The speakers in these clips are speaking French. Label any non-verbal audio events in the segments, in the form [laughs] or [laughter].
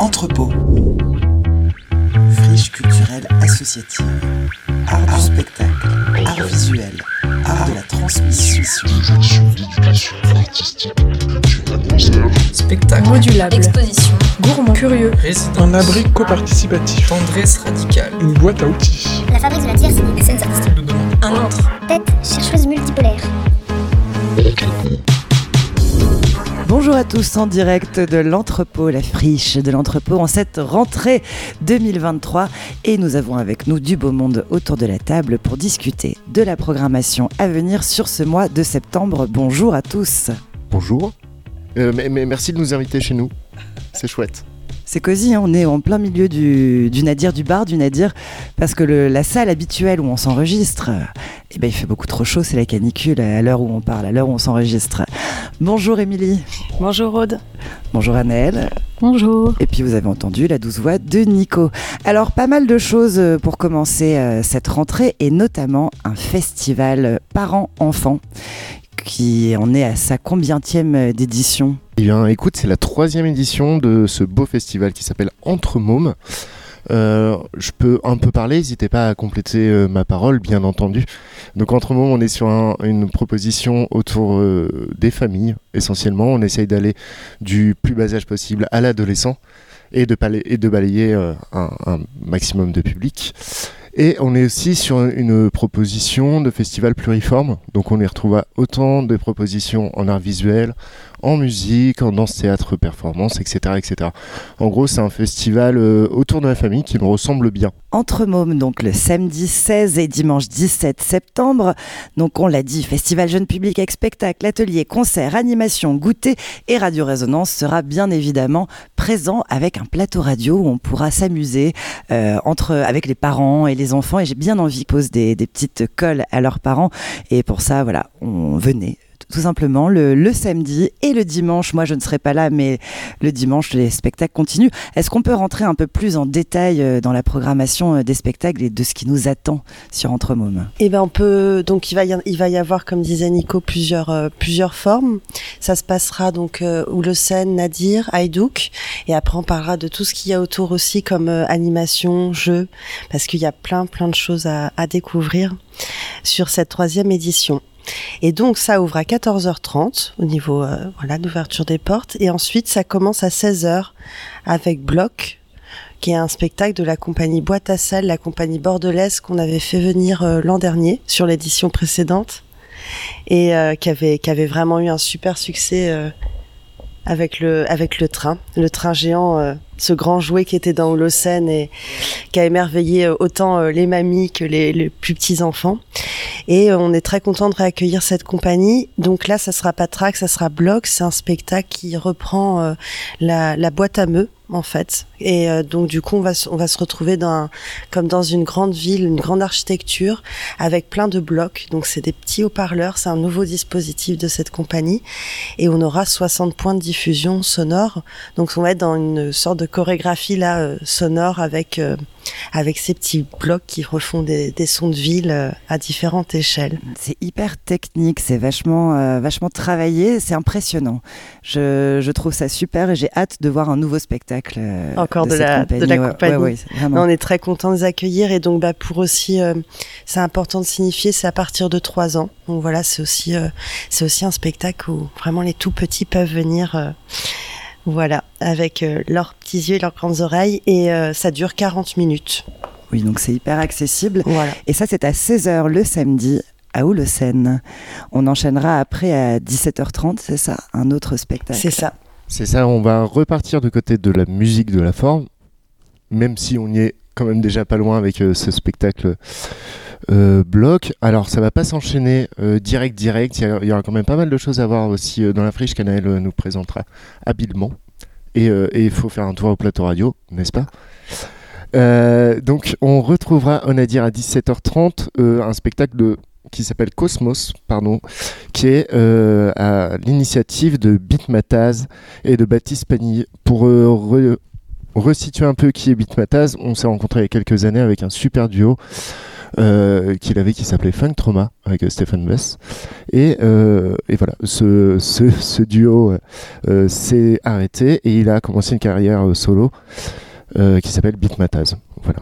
Entrepôt. Friche culturelle associative. Art du spectacle. Art visuel. Art de la transmission. Spectacle. Modulable. Exposition. Gourmand. Curieux. Résident. Un abri coparticipatif. Tendresse radicale. Une boîte à outils. La fabrique de la tierce, c'est des scènes artistiques. Un autre. Tête chercheuse multipolaire. Bonjour à tous en direct de l'entrepôt, la friche de l'entrepôt en cette rentrée 2023 et nous avons avec nous du beau monde autour de la table pour discuter de la programmation à venir sur ce mois de septembre. Bonjour à tous. Bonjour. Euh, mais, mais merci de nous inviter chez nous. C'est chouette. C'est cosy, hein, on est en plein milieu du, du nadir, du bar du nadir, parce que le- la salle habituelle où on s'enregistre, eh ben, il fait beaucoup trop chaud, c'est la canicule à l'heure où on parle, à l'heure où on s'enregistre. Bonjour Émilie, Bonjour Aude. bonjour Anaëlle. Bonjour. Et puis vous avez entendu la douce voix de Nico. Alors pas mal de choses euh, pour commencer euh, cette rentrée et notamment un festival parents-enfants qui en est à sa combientième d'édition Eh bien, écoute, c'est la troisième édition de ce beau festival qui s'appelle Entre Mômes. Euh, je peux un peu parler, n'hésitez pas à compléter ma parole, bien entendu. Donc, Entre Mômes, on est sur un- une proposition autour euh, des familles, essentiellement. On essaye d'aller du plus bas âge possible à l'adolescent et de, balayer euh, un, un maximum de public. Et on est aussi sur une proposition de festival pluriforme. Donc, on y retrouve autant de propositions en art visuel, en musique, en danse, théâtre, performance, etc. etc. En gros, c'est un festival euh, autour de la famille qui nous ressemble bien. entre mômes, donc le samedi 16 et dimanche 17 septembre. Donc on l'a dit, festival jeune public avec spectacle, atelier, concert, animation, goûter et Radio Résonance sera bien évidemment présent avec un plateau radio où on pourra s'amuser euh, entre avec les parents et les enfants. Et j'ai bien envie qu'ils posent des, des petites colles à leurs parents. Et pour ça, voilà, on venait tout simplement le, samedi et le dimanche. Moi, je ne serai pas là, mais le dimanche, les spectacles continuent. Est-ce qu'on peut rentrer un peu plus en détail euh, dans la programmation euh, des spectacles et de ce qui nous attend sur Entre Mômes Eh ben on peut donc il va y, avoir comme disait Nico plusieurs euh, plusieurs formes. Ça se passera donc euh, Oulocène, Nadir, Haïdouk et après on parlera de tout ce qu'il y a autour aussi comme animation, jeu parce qu'il y a plein plein de choses à, à découvrir sur cette troisième édition. Et donc ça ouvre à 14h30 au niveau euh, voilà d'ouverture des portes. Et ensuite ça commence à 16h avec Bloc qui est un spectacle de la compagnie Boîte à Salle, la compagnie bordelaise qu'on avait fait venir euh, l'an dernier sur l'édition précédente. Et euh, qui avait vraiment eu un super succès euh, avec le avec le train, le train géant, euh, ce grand jouet qui était dans Holocène et qui a émerveillé autant les mamies que les, les plus petits enfants. Et euh, on est très content de réaccueillir cette compagnie. Donc là, ça sera pas ça sera bloc. C'est un spectacle qui reprend euh, la, la boîte à meux en fait. Et euh, donc du coup, on va se- retrouver comme dans une grande ville, une grande architecture avec plein de blocs. Donc c'est des petits haut-parleurs. C'est un nouveau dispositif de cette compagnie. Et on aura 60 points de diffusion sonore. Donc on va être dans une sorte de chorégraphie là euh, sonore avec euh, avec ces petits blocs qui refont des, sons de ville à différentes échelles. C'est hyper technique, c'est vachement, vachement travaillé, c'est impressionnant. Je trouve ça super et j'ai hâte de voir un nouveau spectacle. Euh, Encore de la- de la Ouais, compagnie. ouais, ouais, on est très content de les accueillir et donc bah pour aussi euh, c'est important de signifier c'est à partir de trois ans. Donc voilà, c'est aussi euh, c'est aussi un spectacle où vraiment les tout petits peuvent venir euh, voilà, avec leurs petits yeux et leurs grandes oreilles et ça dure 40 minutes. Oui, donc c'est hyper accessible. Voilà. Et ça, c'est à 16h le samedi à Oulocène. On enchaînera après à 17h30, c'est ça Un autre spectacle. C'est ça. C'est ça, on va repartir du côté de la musique, de la forme, même si on y est quand même déjà pas loin avec euh, ce spectacle euh, bloc. Alors ça va pas s'enchaîner euh, direct direct, il y, aura quand même pas mal de choses à voir aussi dans la friche qu'Anaël nous présentera habilement. Et il faut faire un tour au plateau radio, n'est-ce pas? Donc on retrouvera, on a dire à 17h30, euh, un spectacle de qui s'appelle Cosmos, pardon, qui est euh, à l'initiative de Bitmataz et de Baptiste Pagny. Pour euh, re- resituer un peu qui est Bitmataz, on s'est rencontré il y a quelques années avec un super duo euh, qu'il avait qui s'appelait Funk Trauma avec euh, Stephen Bess. Et, et voilà, ce, ce, ce duo s'est arrêté et il a commencé une carrière solo qui s'appelle Beat Mataz. Voilà.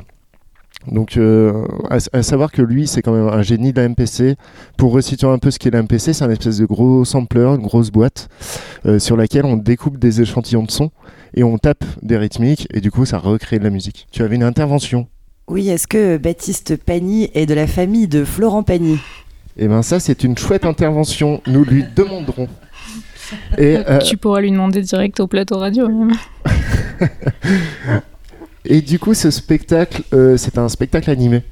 Donc, euh, à, à savoir que lui, c'est quand même un génie de la MPC. Pour resituer un peu ce qu'est la MPC, c'est un espèce de gros sampler, une grosse boîte euh, sur laquelle on découpe des échantillons de son et on tape des rythmiques et du coup, ça recrée de la musique. Tu avais une intervention. Oui, est-ce que Baptiste Pagny est de la famille de Florent Pagny? Et ben ça, c'est une chouette intervention. Nous lui demanderons. Et, euh, Tu pourras lui demander direct au plateau radio. même. [laughs] Et du coup, ce spectacle, euh, c'est un spectacle animé.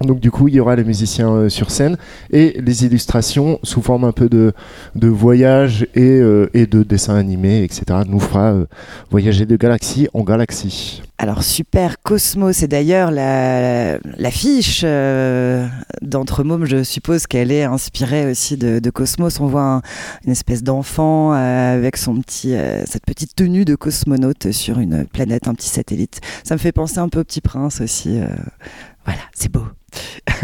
Donc du coup, il y aura les musiciens euh, sur scène et les illustrations sous forme un peu de, de voyage et, euh, de dessins animés, etc. nous fera voyager de galaxie en galaxie. Alors super Cosmos, c'est d'ailleurs la- l'affiche euh, d'Entre Mômes, je suppose qu'elle est inspirée aussi de, Cosmos. On voit un- une espèce d'enfant euh, avec euh, cette petite tenue de cosmonaute sur une planète, un petit satellite. Ça me fait penser un peu au Petit Prince aussi. euh, voilà, c'est beau. [laughs]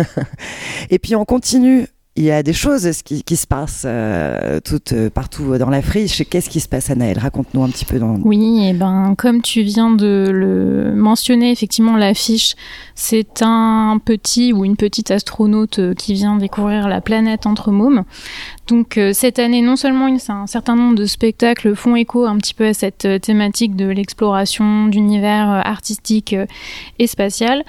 Et puis on continue. Il y a des choses qui, se passent euh, euh, partout dans la. Qu'est-ce qui se passe, Anaël Raconte-nous un petit peu dans, Oui, et ben comme tu viens de le mentionner, effectivement l'affiche, c'est un petit ou une petite astronaute euh, qui vient découvrir la planète entre mômes. Donc cette année, non seulement il- un certain nombre de spectacles font écho un petit peu à cette thématique de l'exploration d'univers artistique et spatial.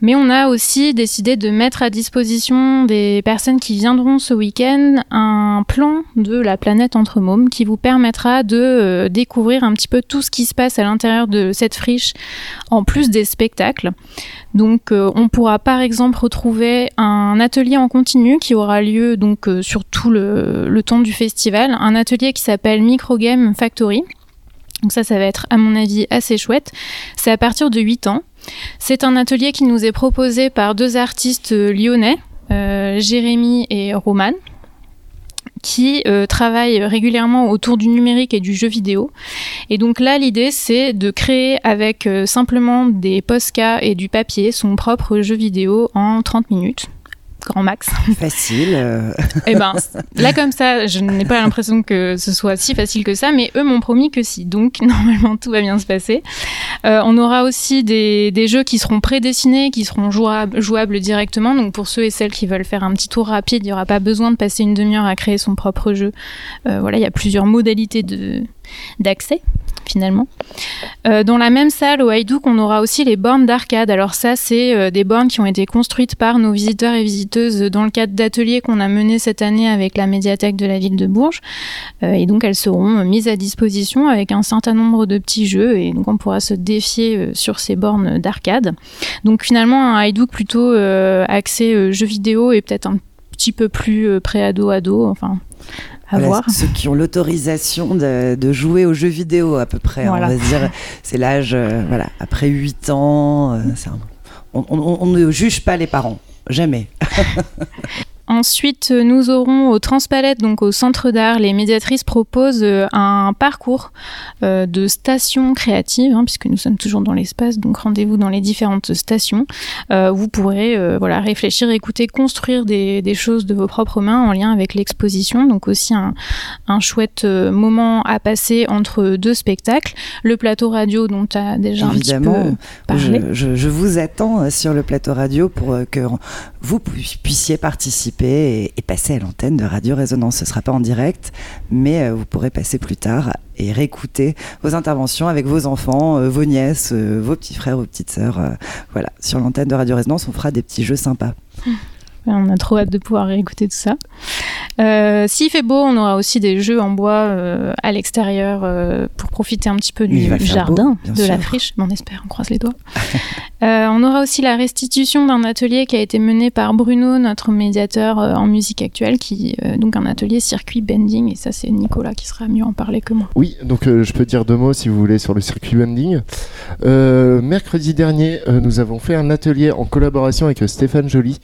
Mais on a aussi décidé de mettre à disposition des personnes qui viendront ce week-end un plan de la planète entre mômes qui vous permettra de euh, découvrir un petit peu tout ce qui se passe à l'intérieur de cette friche en plus des spectacles. Donc euh, on pourra par exemple retrouver un atelier en continu qui aura lieu donc euh, sur tout le, le temps du festival, un atelier qui s'appelle Microgame Factory. Donc ça, ça va être à mon avis assez chouette. C'est à partir de 8 ans. C'est un atelier qui nous est proposé par deux artistes euh, lyonnais, euh, Jérémy et Roman, qui euh, travaillent régulièrement autour du numérique et du jeu vidéo. Et donc là, l'idée, c'est de créer avec simplement des Posca et du papier son propre jeu vidéo en 30 minutes. Grand max. [laughs] facile. euh, Et ben, là comme ça, je n'ai pas l'impression que ce soit si facile que ça, mais eux m'ont promis que si. Donc [laughs] normalement, tout va bien se passer. Euh, on aura aussi des, des jeux qui seront prédessinés, qui seront jouables, jouables directement. Donc pour ceux et celles qui veulent faire un petit tour rapide, il n'y aura pas besoin de passer une demi-heure à créer son propre jeu. Euh, voilà, il y a plusieurs modalités de d'accès finalement. Euh, dans la même salle au Haïdouk, on aura aussi les bornes d'arcade. Alors ça, c'est euh, des bornes qui ont été construites par nos visiteurs et visiteuses dans le cadre d'ateliers qu'on a menés cette année avec la médiathèque de la ville de Bourges. Euh, et donc elles seront mises à disposition avec un certain nombre de petits jeux et donc on pourra se défier sur ces bornes d'arcade. Donc finalement un Haïdouk plutôt axé jeux vidéo et peut-être un petit peu plus pré-ado-ado, enfin à voilà, voir. Ceux qui ont l'autorisation de, de jouer aux jeux vidéo à peu près. Voilà. On va dire, c'est l'âge, euh, voilà, après 8 ans. euh, c'est un- on, on- on ne juge pas les parents. Jamais. [laughs] Ensuite, euh, nous aurons au Transpalette, donc au centre d'art, les médiatrices proposent euh, un parcours euh, de stations créatives, hein, puisque nous sommes toujours dans l'espace, donc rendez-vous dans les différentes stations. Euh, vous pourrez euh, voilà, réfléchir, écouter, construire des, des choses de vos propres mains en lien avec l'exposition. Donc aussi un, un chouette moment à passer entre deux spectacles. Le plateau radio dont tu as déjà Évidemment. un petit peu parlé. Je, je- je vous attends sur le plateau radio pour que vous pu- puissiez participer et, et passer à l'antenne de Radio Résonance. Ce ne sera pas en direct, mais euh, vous pourrez passer plus tard et réécouter vos interventions avec vos enfants, euh, vos nièces, euh, vos petits frères, vos petites sœurs. voilà, sur l'antenne de Radio Résonance, on fera des petits jeux sympas. [laughs] On a trop hâte de pouvoir réécouter tout ça. Euh, S'il fait beau, on aura aussi des jeux en bois euh, à l'extérieur euh, pour profiter un petit peu du jardin, beau, de la friche. On espère, on croise les doigts. [laughs] Euh, on aura aussi la restitution d'un atelier qui a été mené par Bruno, notre médiateur euh, en musique actuelle, qui euh, donc un atelier circuit bending. Et ça, c'est Nicolas qui sera mieux en parler que moi. Oui, donc euh, je peux dire deux mots si vous voulez sur le circuit bending. Euh, mercredi dernier, euh, nous avons fait un atelier en collaboration avec Stéphane Joly,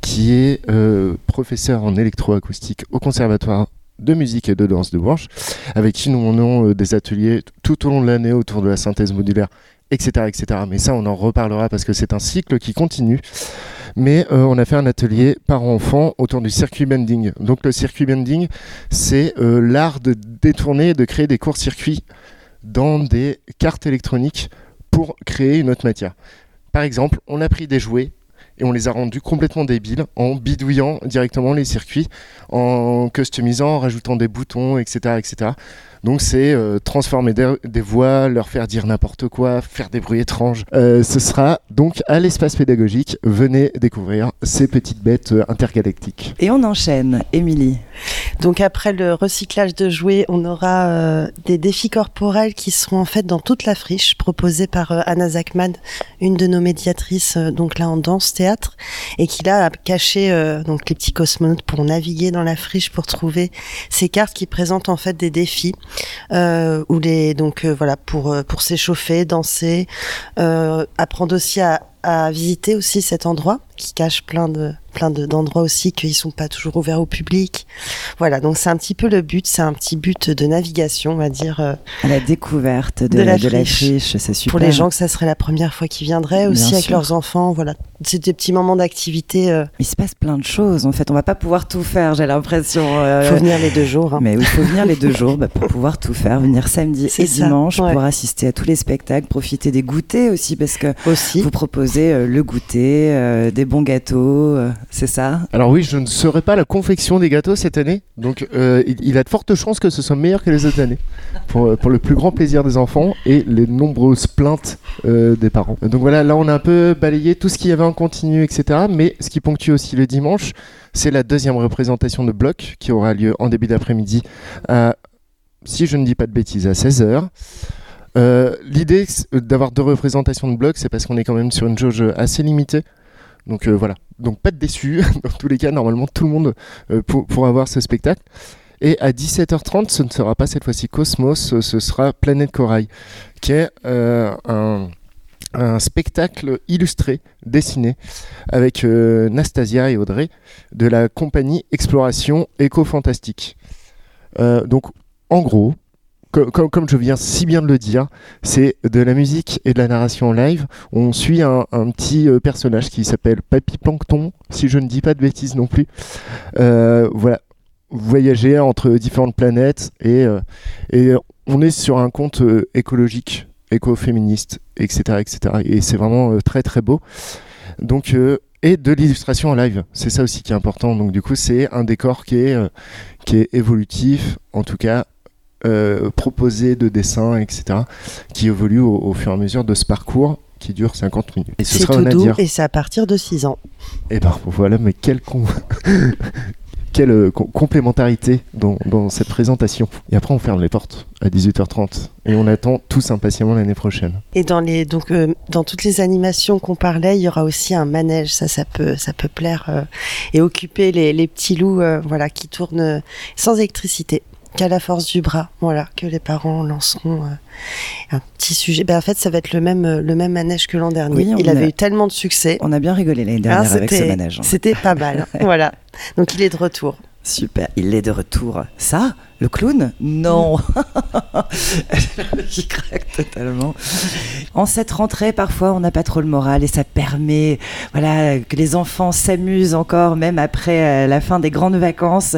qui est euh, professeur en électroacoustique au Conservatoire de musique et de danse de Bourges, avec qui nous menons euh, des ateliers tout au long de l'année autour de la synthèse modulaire, etc., etc. Mais ça, on en reparlera parce que c'est un cycle qui continue. mais euh, on a fait un atelier par enfant autour du circuit bending. Donc le circuit bending, c'est l'art de détourner et de créer des courts-circuits dans des cartes électroniques pour créer une autre matière. Par exemple, on a pris des jouets et on les a rendus complètement débiles en bidouillant directement les circuits, en customisant, en rajoutant des boutons, etc. etc. Donc c'est euh, transformer des, des voix, leur faire dire n'importe quoi, faire des bruits étranges. Euh, ce sera donc à l'espace pédagogique. Venez découvrir ces petites bêtes euh, intergalactiques. Et on enchaîne, Émilie. Donc après le recyclage de jouets, on aura euh, des défis corporels qui seront en fait dans toute la friche, proposés par euh, Anna Zachman, une de nos médiatrices, euh, donc là en danse théâtre, et qui là a caché euh, donc les petits cosmonautes pour naviguer dans la friche pour trouver ces cartes qui présentent en fait des défis, où les donc euh, voilà pour euh, pour s'échauffer, danser, euh, apprendre aussi à à visiter aussi cet endroit qui cache plein de plein de- d'endroits aussi qui sont pas toujours ouverts au public. Voilà, donc c'est un petit peu le but, c'est un petit but de navigation, on va dire, euh, À la découverte de, De la de friche. c'est super. pour les gens que ça serait la première fois qu'ils viendraient, aussi avec leurs enfants. Voilà, c'est des petits moments d'activité. euh, Il se passe plein de choses. En fait, on va pas pouvoir tout faire, j'ai l'impression. euh, faut venir les deux jours. hein. Mais il faut venir les deux jours bah, pour pouvoir tout faire. Venir samedi et ça, dimanche ouais. pour assister à tous les spectacles, profiter des goûters aussi, parce que Aussi. vous proposez euh, le goûter, euh, des bons gâteaux, euh, c'est ça? Alors oui, je ne serai pas la confection des gâteaux cette année, donc il, il a de fortes chances que ce soit meilleur que les autres années, pour, le plus grand plaisir des enfants et les nombreuses plaintes des parents. Donc voilà, là on a un peu balayé tout ce qu'il y avait en continu, etc. Mais ce qui ponctue aussi le dimanche, c'est la deuxième représentation de bloc qui aura lieu en début d'après-midi si je ne dis pas de bêtises, à 16h. Euh, L'idée c'est- d'avoir deux représentations de blocs, c'est parce qu'on est quand même sur une jauge assez limitée. Donc euh, voilà, donc pas de déçus. [laughs] Dans tous les cas, normalement, tout le monde euh, pour, pourra voir ce spectacle. Et à 17h30, ce ne sera pas cette fois-ci Cosmos, euh, ce sera Planète Corail, qui est euh, un, un spectacle illustré, dessiné, avec euh, Nastasia et Audrey, de la compagnie Exploration Éco-Fantastique. Euh, donc, en gros, co- comme, je viens si bien de le dire, c'est de la musique et de la narration en live. On suit un, petit euh, personnage qui s'appelle Papy Plankton, si je ne dis pas de bêtises non plus. Euh, voilà, voyager entre différentes planètes et, euh, et on est sur un euh, écologique, écoféministe, etc., etc. Et c'est vraiment euh, très très beau. Donc euh, et de l'illustration en live, c'est ça aussi qui est important. Donc du coup, c'est un décor qui est euh, qui est évolutif, en tout cas euh, proposé de dessins, etc., qui évolue au, au fur et à mesure de ce parcours qui dure 50 minutes. Et ce sera tout doux et c'est à partir de 6 ans. Et ben voilà, mais quelle, [laughs] euh, com- complémentarité dans, dans cette présentation. Et après, on ferme les portes à 18h30 et on attend tous impatiemment l'année prochaine. Et dans les donc euh, dans toutes les animations qu'on parlait, il y aura aussi un manège. Ça, ça peut ça peut plaire euh, et occuper les, les petits loups, voilà, qui tournent sans électricité, qu'à la force du bras. Voilà, que les parents lanceront euh, un petit sujet. Ben en fait, ça va être le même euh, le même manège que l'an dernier. Oui, il avait a- eu tellement de succès. On a bien rigolé l'année Ah, dernière avec ce manège. hein. C'était pas mal. [laughs] voilà. Donc il est de retour. Super, il est de retour. Ça Le clown Non [laughs] Qui craque totalement. En cette rentrée, parfois, on n'a pas trop le moral et ça permet voilà, que les enfants s'amusent encore, même après euh, la fin des grandes vacances.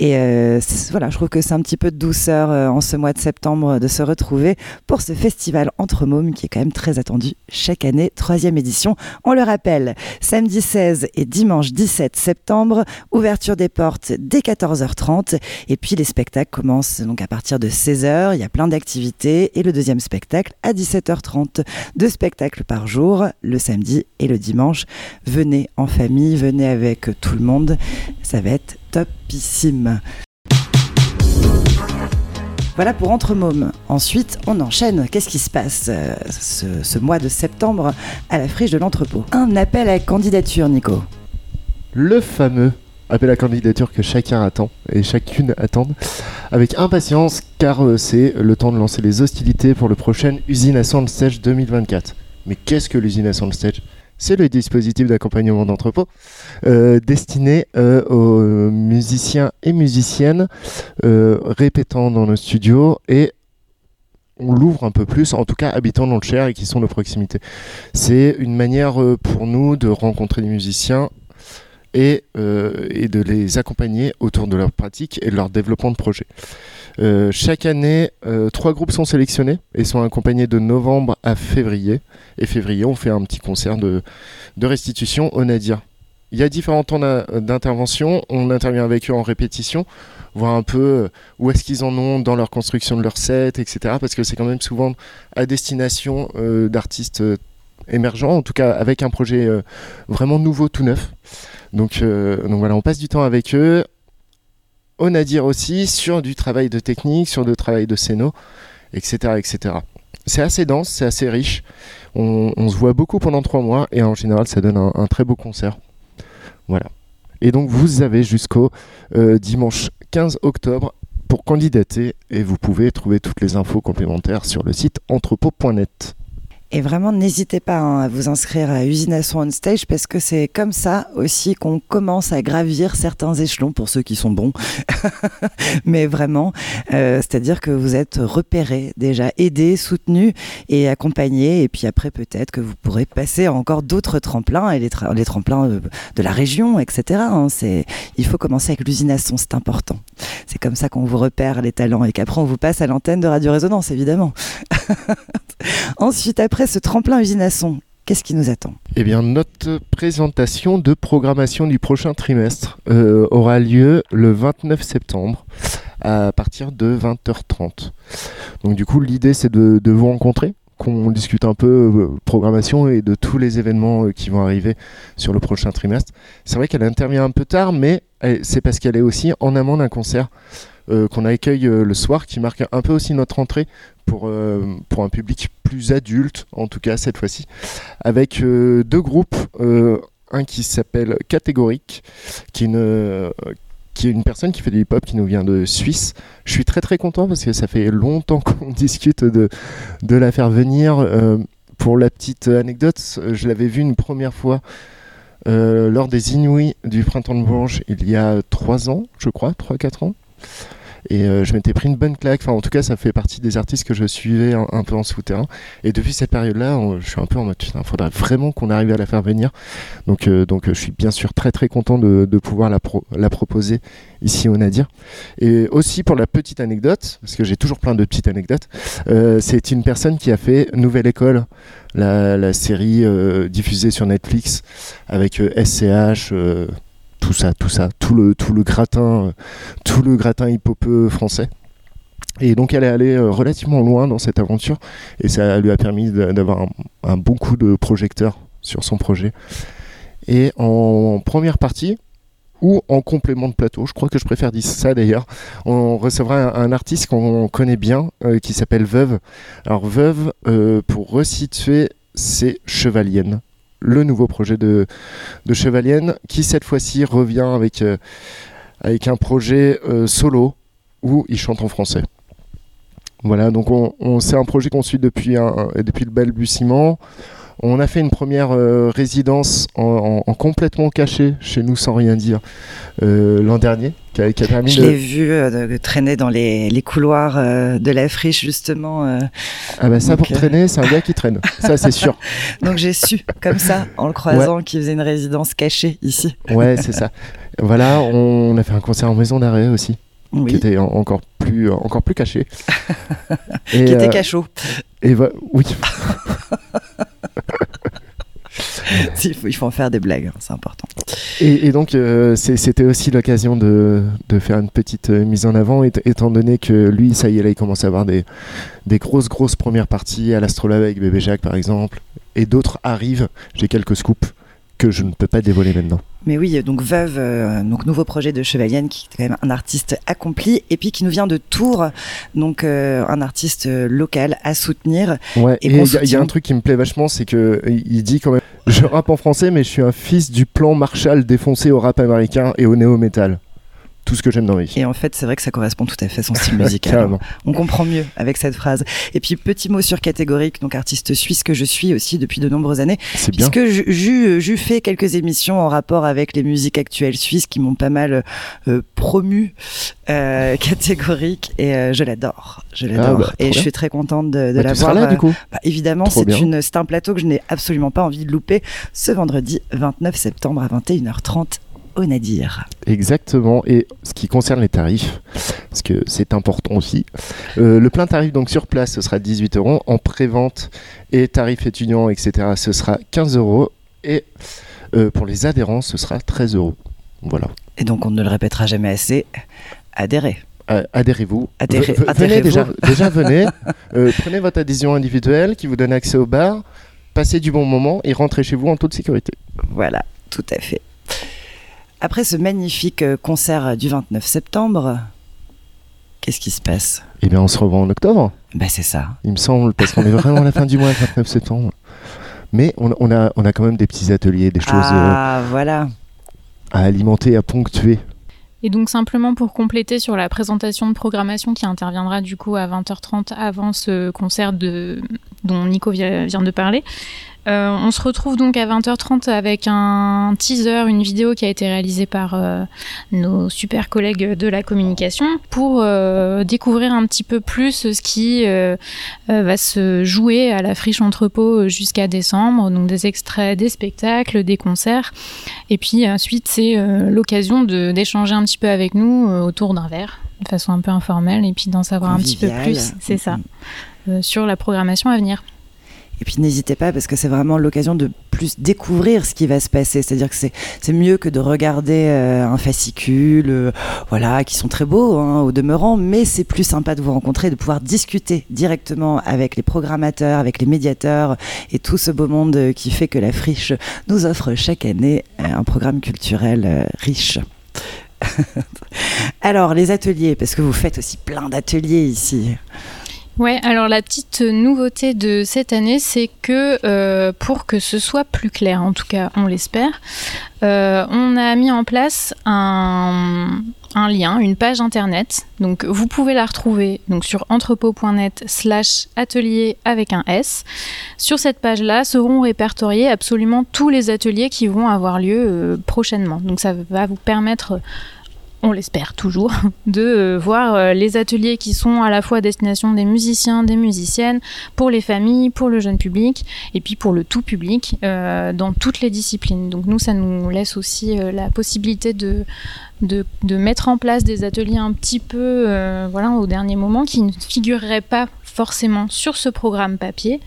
Et euh, voilà, je trouve que c'est un petit peu de douceur euh, en ce mois de septembre de se retrouver pour ce festival Entre Mômes qui est quand même très attendu chaque année. Troisième édition, on le rappelle, samedi 16 et dimanche 17 septembre, ouverture des portes dès 14h30 et puis les spectacles commencent donc à partir de 16h, il y a plein d'activités et le deuxième spectacle à 17h30. Deux spectacles par jour, le samedi et le dimanche. Venez en famille, venez avec tout le monde, ça va être topissime. Voilà pour Entre Mômes. Ensuite, on enchaîne. Qu'est-ce qui se passe euh, ce mois de septembre à la friche de l'entrepôt? Un appel à candidature, Nico. Le fameux appel à candidature que chacun attend et chacune attendent avec impatience car euh, c'est le temps de lancer les hostilités pour le prochain Usine à Sound Stage 2024. Mais qu'est-ce que l'usine à Sound Stage c'est le dispositif d'accompagnement d'entrepôt euh, destiné euh, aux musiciens et musiciennes répétant dans nos studios et on l'ouvre un peu plus, en tout cas habitants dans le Cher et qui sont de proximité. C'est une manière pour nous de rencontrer des musiciens et, euh, et de les accompagner autour de leur pratique et de leur développement de projet. Euh, chaque année, euh, trois groupes sont sélectionnés et sont accompagnés de novembre à février. Et février, on fait un petit concert de, restitution au Nadir. Il y a différents temps d'in- d'intervention. On intervient avec eux en répétition, voir un peu où est-ce qu'ils en ont dans leur construction de leur set, etc. Parce que c'est quand même souvent à destination d'artistes émergents, en tout cas avec un projet vraiment nouveau, tout neuf. Donc, euh, donc voilà, on passe du temps avec eux. Au Nadir aussi, sur du travail de technique, sur du travail de scéno, etc. etc. C'est assez dense, c'est assez riche. On, on se voit beaucoup pendant trois mois et en général, ça donne un, un très beau concert. Voilà. Et donc, vous avez jusqu'au euh, dimanche 15 octobre pour candidater et vous pouvez trouver toutes les infos complémentaires sur le site entrepôt.net. Et vraiment, n'hésitez pas hein, à vous inscrire à Usine à son on stage parce que c'est comme ça aussi qu'on commence à gravir certains échelons pour ceux qui sont bons. [laughs] Mais vraiment, euh, c'est-à-dire que vous êtes repérés, déjà aidés, soutenus et accompagnés. Et puis après, peut-être que vous pourrez passer encore d'autres tremplins et les, tremplins de, la région, etc. hein. Il faut commencer avec l'usine à son, c'est important. C'est comme ça qu'on vous repère les talents et qu'après on vous passe à l'antenne de Radio Résonance, évidemment. [laughs] Ensuite, après ce tremplin usine à son, qu'est-ce qui nous attend? Eh bien, notre présentation de programmation du prochain trimestre euh, aura lieu le 29 septembre à partir de 20h30. Donc du coup, l'idée c'est de, vous rencontrer, qu'on discute un peu euh, programmation et de tous les événements euh, qui vont arriver sur le prochain trimestre. C'est vrai qu'elle intervient un peu tard, mais elle- c'est parce qu'elle est aussi en amont d'un concert qu'on accueille euh, le soir, qui marque un peu aussi notre entrée pour, euh, pour un public plus adulte, en tout cas cette fois-ci, avec euh, deux groupes. euh, un qui s'appelle Catégorique, qui est, une, euh, qui est une personne qui fait du hip-hop qui nous vient de Suisse. Je suis très très content parce que ça fait longtemps [laughs] qu'on discute de, de la faire venir. Euh, pour la petite anecdote, je l'avais vue une première fois euh, lors des Inouïs du Printemps de Bourges il y a 3 ans, je crois, 3-4 ans. Et euh, je m'étais pris une bonne claque. Enfin, en tout cas, ça fait partie des artistes que je suivais un, peu en souterrain. Et depuis cette période-là, je suis un peu en mode putain, faudrait vraiment qu'on arrive à la faire venir. Donc, euh, donc euh, je suis bien sûr très très content de, pouvoir la, pro- la proposer ici au Nadir. Et aussi pour la petite anecdote, parce que j'ai toujours plein de petites anecdotes, euh, c'est une personne qui a fait Nouvelle École, la, série diffusée sur Netflix avec SCH. Euh, tout ça, tout ça, tout le, tout le gratin, euh, tout le gratin hip-hopeux français. Et donc elle est allée euh, relativement loin dans cette aventure et ça lui a permis d'a- d'avoir un, bon coup de projecteur sur son projet. Et en première partie, ou en complément de plateau, je crois que je préfère dire ça d'ailleurs, on recevra un, artiste qu'on connaît bien euh, qui s'appelle Veuve. Alors Veuve, euh, pour resituer, c'est Chevalienne, le nouveau projet de, de Chevalienne qui cette fois-ci revient avec, euh, un projet euh, solo où il chante en français. Voilà, donc on, on- c'est un projet qu'on suit depuis, depuis le balbutiement. On a fait une première euh, résidence en, en- en complètement caché chez nous sans rien dire euh, l'an dernier, qui a, qui a permis Je de... l'ai vu euh, traîner dans les, les couloirs de la friche, justement. Ah bah ça Donc, pour traîner, c'est un gars qui [laughs] traîne, ça c'est sûr. [laughs] donc j'ai su, comme ça, en le croisant, qu'il faisait une résidence cachée ici. Ouais, c'est ça. Voilà, on a fait un concert en maison d'arrêt aussi, qui était en- encore plus, encore plus caché. [laughs] Et, qui était euh, cachot. et va- oui, [laughs] [laughs] Il faut, il faut en faire des blagues, hein, c'est important. Et, et donc, euh, c'était aussi l'occasion de, de faire une petite euh, mise en avant, éta- étant donné que lui, ça y est, là, il commence à avoir des, des grosses, grosses premières parties à l'Astrolabe avec Bébé Jacques, par exemple. Et d'autres arrivent. J'ai quelques scoops que je ne peux pas dévoiler maintenant. Mais oui, donc Veuve, euh, donc nouveau projet de Chevalienne, qui est quand même un artiste accompli, et puis qui nous vient de Tours, donc euh, un artiste euh, local à soutenir. Ouais, Et il y, y a un truc qui me plaît vachement, c'est que il dit quand même Je rappe en français, mais je suis un fils du plan Marshall défoncé au rap américain et au néo-metal. Tout ce que j'aime dans vie. Et en fait, c'est vrai que ça correspond tout à fait à son style [laughs] musical. Carrément. On comprend mieux avec cette phrase. Et puis, petit mot sur catégorique, donc artiste suisse que je suis aussi depuis de nombreuses années, C'est bien. puisque j'ai- fait quelques émissions en rapport avec les musiques actuelles suisses qui m'ont pas mal euh, promu euh, [laughs] catégorique et euh, je l'adore. Je l'adore. bah, et je suis très contente de, de Bah, la tu seras voir. là, du coup. bah, évidemment, c'est un plateau que je n'ai absolument pas envie de louper ce vendredi 29 septembre à 21h30 au Nadir. Exactement. Et ce qui concerne les tarifs, parce que c'est important aussi, euh, le plein tarif donc sur place, ce sera 18 euros. En pré-vente et tarif étudiant, etc., ce sera 15 euros. Et euh, pour les adhérents, ce sera 13 euros. Voilà. Et donc, on ne le répétera jamais assez. Adhérez. Euh, Adhérez-vous. Adhérez- V- v- venez adhérez-vous. déjà, déjà [laughs] venez. Euh, prenez votre adhésion individuelle qui vous donne accès au bar. Passez du bon moment et rentrez chez vous en toute sécurité. Voilà, tout à fait. Après ce magnifique euh, concert du 29 septembre, qu'est-ce qui se passe? Eh bien, on se revoit en octobre. Bah c'est ça. il me semble, parce qu'on est vraiment à la fin du mois, le 29 septembre. Mais on, on a, on a quand même des petits ateliers, des choses euh, Ah voilà. à alimenter, à ponctuer. Et donc simplement pour compléter sur la présentation de programmation qui interviendra du coup à 20h30 avant ce concert de, dont Nico vi- vient de parler. Euh, on se retrouve donc à 20h30 avec un teaser, une vidéo qui a été réalisée par euh, nos super collègues de la communication pour euh, découvrir un petit peu plus ce qui va se jouer à la friche entrepôt jusqu'à décembre. Donc des extraits des spectacles, des concerts. Et puis ensuite, c'est l'occasion d'échanger un petit peu avec nous autour d'un verre, de façon un peu informelle, et puis d'en savoir un petit peu plus, c'est ça, Mhm. euh, sur la programmation à venir. Et puis n'hésitez pas parce que c'est vraiment l'occasion de plus découvrir ce qui va se passer. C'est-à-dire que c'est mieux que de regarder euh, un fascicule, euh, voilà, qui sont très beaux hein, au demeurant, mais c'est plus sympa de vous rencontrer, de pouvoir discuter directement avec les programmateurs, avec les médiateurs et tout ce beau monde euh, qui fait que la friche nous offre chaque année un programme culturel riche. [laughs] Alors les ateliers, parce que vous faites aussi plein d'ateliers ici. Ouais, alors la petite nouveauté de cette année, c'est que euh, pour que ce soit plus clair, en tout cas on l'espère, euh, on a mis en place un, lien, une page internet. Donc vous pouvez la retrouver donc sur entrepôt.net slash atelier avec un S. Sur cette page-là seront répertoriés absolument tous les ateliers qui vont avoir lieu euh, prochainement. Donc ça va vous permettre on l'espère toujours, [laughs] de euh, voir euh, les ateliers qui sont à la fois à destination des musiciens, des musiciennes, pour les familles, pour le jeune public, et puis pour le tout public, euh, dans toutes les disciplines. Donc nous, ça nous laisse aussi la possibilité de, mettre en place des ateliers un petit peu voilà, au dernier moment, qui ne figureraient pas forcément sur ce programme papier.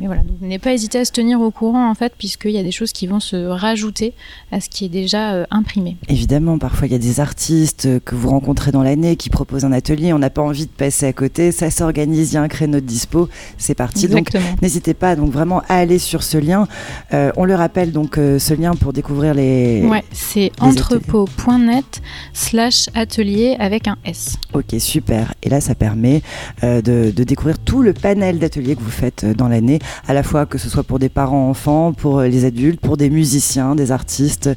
Mais voilà, donc n'ayez pas hésité à se tenir au courant en fait, puisqu'il y a des choses qui vont se rajouter à ce qui est déjà euh, imprimé. Évidemment, parfois il y a des artistes euh, que vous rencontrez dans l'année qui proposent un atelier, on n'a pas envie de passer à côté, ça s'organise, il y a un créneau de dispo, c'est parti. Donc n'hésitez pas donc vraiment à aller sur ce lien. Euh, on le rappelle donc euh, ce lien pour découvrir les. Ouais, c'est entrepôt.net slash atelier avec un S. Ok, super. Et là, ça permet de, de découvrir tout le panel d'ateliers que vous faites dans l'année, à la fois que ce soit pour des parents enfants, pour euh, les adultes, pour des musiciens, des artistes,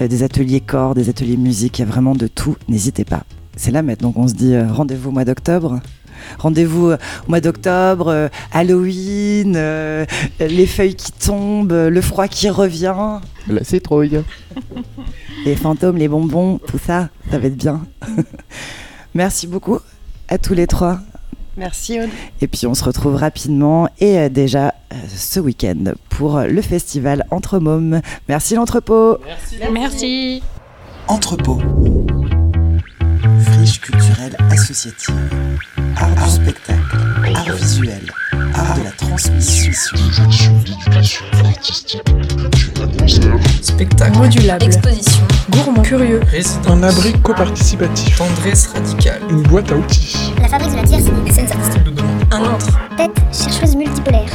euh, des ateliers corps, des ateliers musique. Il y a vraiment de tout. N'hésitez pas. C'est là maintenant qu'on se dit euh, rendez-vous au mois d'octobre. Rendez-vous au mois d'octobre, euh, Halloween, euh, les feuilles qui tombent, euh, le froid qui revient, La citrouille. les fantômes, les bonbons, tout ça, ça va être bien. [laughs] Merci beaucoup à tous les trois. Merci Aude. Et puis on se retrouve rapidement et euh, déjà euh, ce week-end pour le festival Entre Mômes. Merci l'entrepôt. Merci. Entrepôt. Friche culturelle associative. Art du spectacle. Art visuel. Art de la transmission. Spectacle, modulable, Exposition. gourmand, curieux, résidence, Un abri coparticipatif. tendresse radicale, Une boîte à outils. La fabrique de la tierce et des scènes artistiques. demande. Un antre. Tête chercheuse multipolaire.